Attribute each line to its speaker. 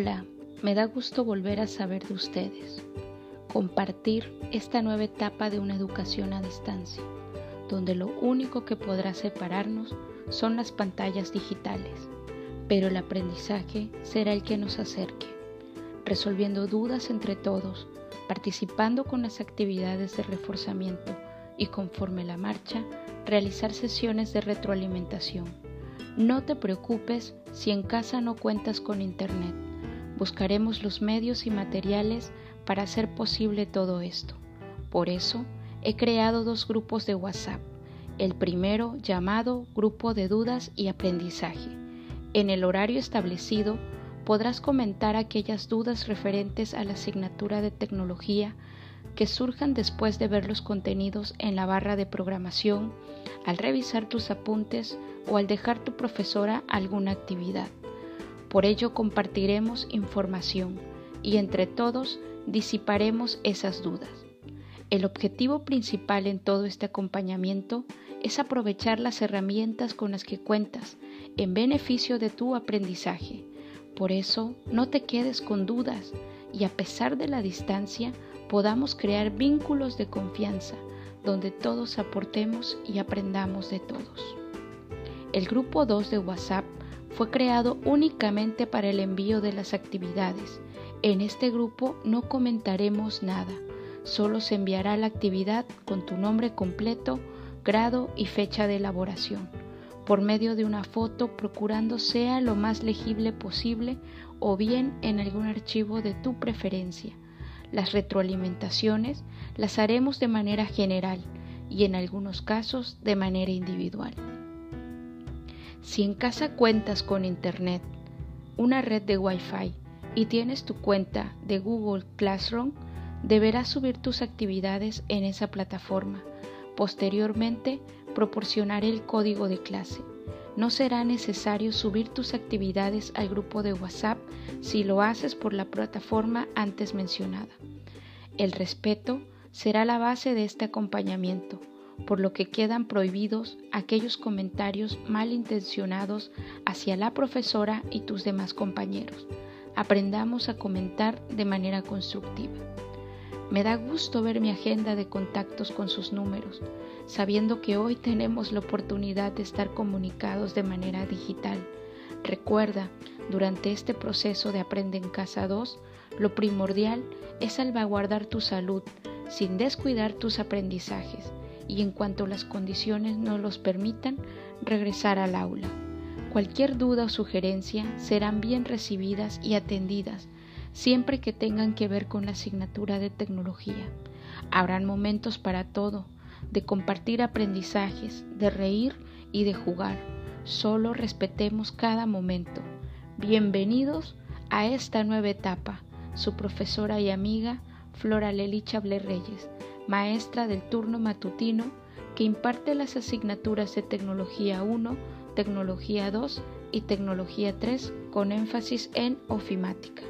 Speaker 1: Hola, me da gusto volver a saber de ustedes, compartir esta nueva etapa de una educación a distancia, donde lo único que podrá separarnos son las pantallas digitales, pero el aprendizaje será el que nos acerque, resolviendo dudas entre todos, participando con las actividades de reforzamiento y conforme la marcha, realizar sesiones de retroalimentación. No te preocupes si en casa no cuentas con internet. Buscaremos los medios y materiales para hacer posible todo esto. Por eso, he creado dos grupos de WhatsApp. El primero llamado Grupo de Dudas y Aprendizaje. En el horario establecido podrás comentar aquellas dudas referentes a la asignatura de tecnología que surjan después de ver los contenidos en la barra de programación, al revisar tus apuntes o al dejar tu profesora alguna actividad. Por ello compartiremos información y entre todos disiparemos esas dudas. El objetivo principal en todo este acompañamiento es aprovechar las herramientas con las que cuentas en beneficio de tu aprendizaje. Por eso, no te quedes con dudas y a pesar de la distancia, podamos crear vínculos de confianza donde todos aportemos y aprendamos de todos. El grupo 2 de WhatsApp fue creado únicamente para el envío de las actividades. En este grupo no comentaremos nada, solo se enviará la actividad con tu nombre completo, grado y fecha de elaboración, por medio de una foto procurando sea lo más legible posible o bien en algún archivo de tu preferencia las retroalimentaciones las haremos de manera general y en algunos casos de manera individual. Si en casa cuentas con Internet, una red de Wi-Fi y tienes tu cuenta de Google Classroom, deberás subir tus actividades en esa plataforma. Posteriormente, proporcionaré el código de clase. No será necesario subir tus actividades al grupo de WhatsApp si lo haces por la plataforma antes mencionada. El respeto será la base de este acompañamiento, por lo que quedan prohibidos aquellos comentarios malintencionados hacia la profesora y tus demás compañeros. Aprendamos a comentar de manera constructiva. Me da gusto ver mi agenda de contactos con sus números, sabiendo que hoy tenemos la oportunidad de estar comunicados de manera digital. Recuerda, durante este proceso de Aprende en Casa 2, lo primordial es salvaguardar tu salud sin descuidar tus aprendizajes y en cuanto las condiciones no los permitan, regresar al aula. Cualquier duda o sugerencia serán bien recibidas y atendidas siempre que tengan que ver con la asignatura de tecnología. Habrán momentos para todo, de compartir aprendizajes, de reír y de jugar. Solo respetemos cada momento. Bienvenidos a esta nueva etapa. Su profesora y amiga Flora Lelicha Ble Reyes, maestra del turno matutino que imparte las asignaturas de Tecnología 1, Tecnología 2 y Tecnología 3 con énfasis en ofimática.